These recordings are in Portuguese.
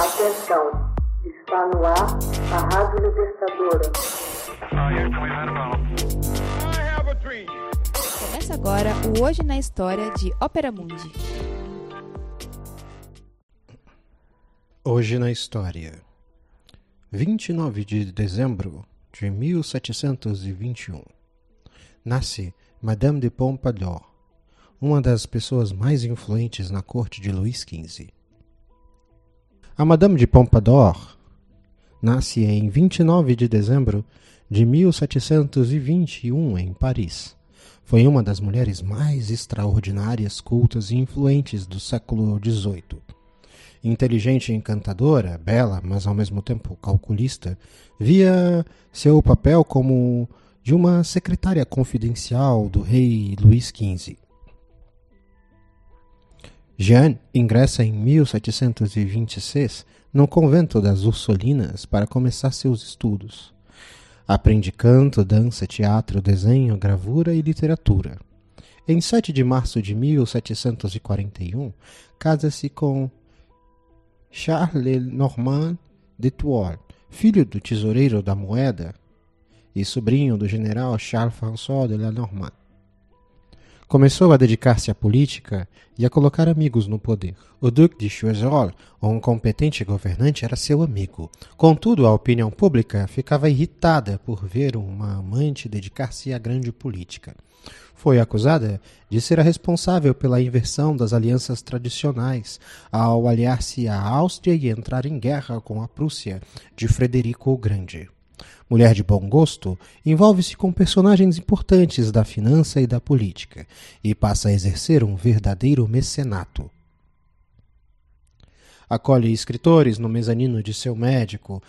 Atenção, está no ar a Rádio Libertadora. Começa agora o Hoje na História de Ópera Mundi. Hoje na História 29 de dezembro de 1721 Nasce Madame de Pompadour, uma das pessoas mais influentes na corte de Luís XV. A Madame de Pompadour nasce em 29 de dezembro de 1721 em Paris. Foi uma das mulheres mais extraordinárias, cultas e influentes do século XVIII. Inteligente e encantadora, bela, mas ao mesmo tempo calculista, via seu papel como de uma secretária confidencial do rei Luís XV. Jeanne ingressa em 1726 no convento das Ursulinas para começar seus estudos. Aprende canto, dança, teatro, desenho, gravura e literatura. Em 7 de março de 1741, casa-se com Charles Normand de Tours, filho do tesoureiro da moeda e sobrinho do general Charles-François de la Normande. Começou a dedicar-se à política e a colocar amigos no poder. O Duque de Choiseul, um competente governante, era seu amigo. Contudo, a opinião pública ficava irritada por ver uma amante dedicar-se à grande política. Foi acusada de ser a responsável pela inversão das alianças tradicionais ao aliar-se à Áustria e entrar em guerra com a Prússia de Frederico o Grande. Mulher de bom gosto, envolve-se com personagens importantes da finança e da política e passa a exercer um verdadeiro mecenato. Acolhe escritores no mezanino de seu médico,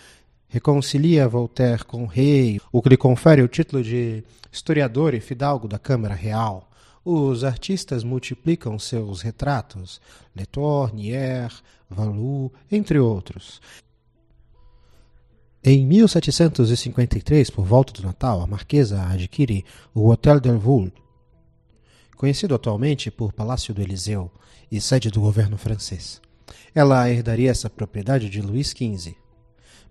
reconcilia Voltaire com o rei, o que lhe confere o título de historiador e fidalgo da Câmara Real. Os artistas multiplicam seus retratos, Letour, Nier, Valou, entre outros, em 1753, por volta do Natal, a marquesa adquire o Hotel Delvaux, conhecido atualmente por Palácio do Eliseu e sede do governo francês. Ela herdaria essa propriedade de Luís XV.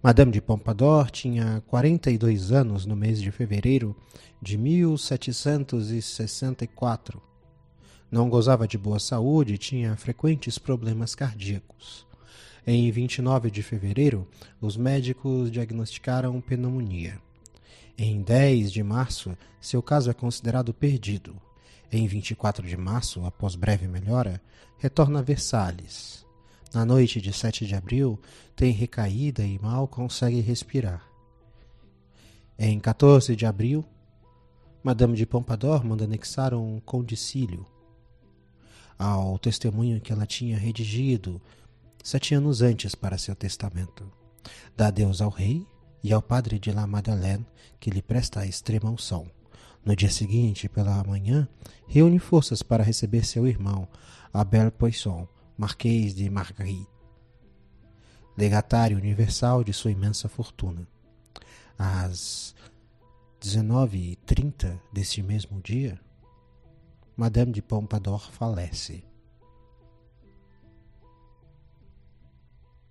Madame de Pompadour tinha 42 anos no mês de fevereiro de 1764. Não gozava de boa saúde e tinha frequentes problemas cardíacos. Em 29 de fevereiro, os médicos diagnosticaram pneumonia. Em 10 de março, seu caso é considerado perdido. Em 24 de março, após breve melhora, retorna a Versalhes. Na noite de 7 de abril, tem recaída e mal consegue respirar. Em 14 de abril, Madame de Pompadour manda anexar um condicílio ao testemunho que ela tinha redigido sete anos antes para seu testamento. Dá adeus ao rei e ao padre de La Madeleine, que lhe presta a extrema unção. No dia seguinte, pela manhã, reúne forças para receber seu irmão, Abel Poisson, Marquês de Marguerite, legatário universal de sua imensa fortuna. Às 19h30 deste mesmo dia, Madame de Pompadour falece.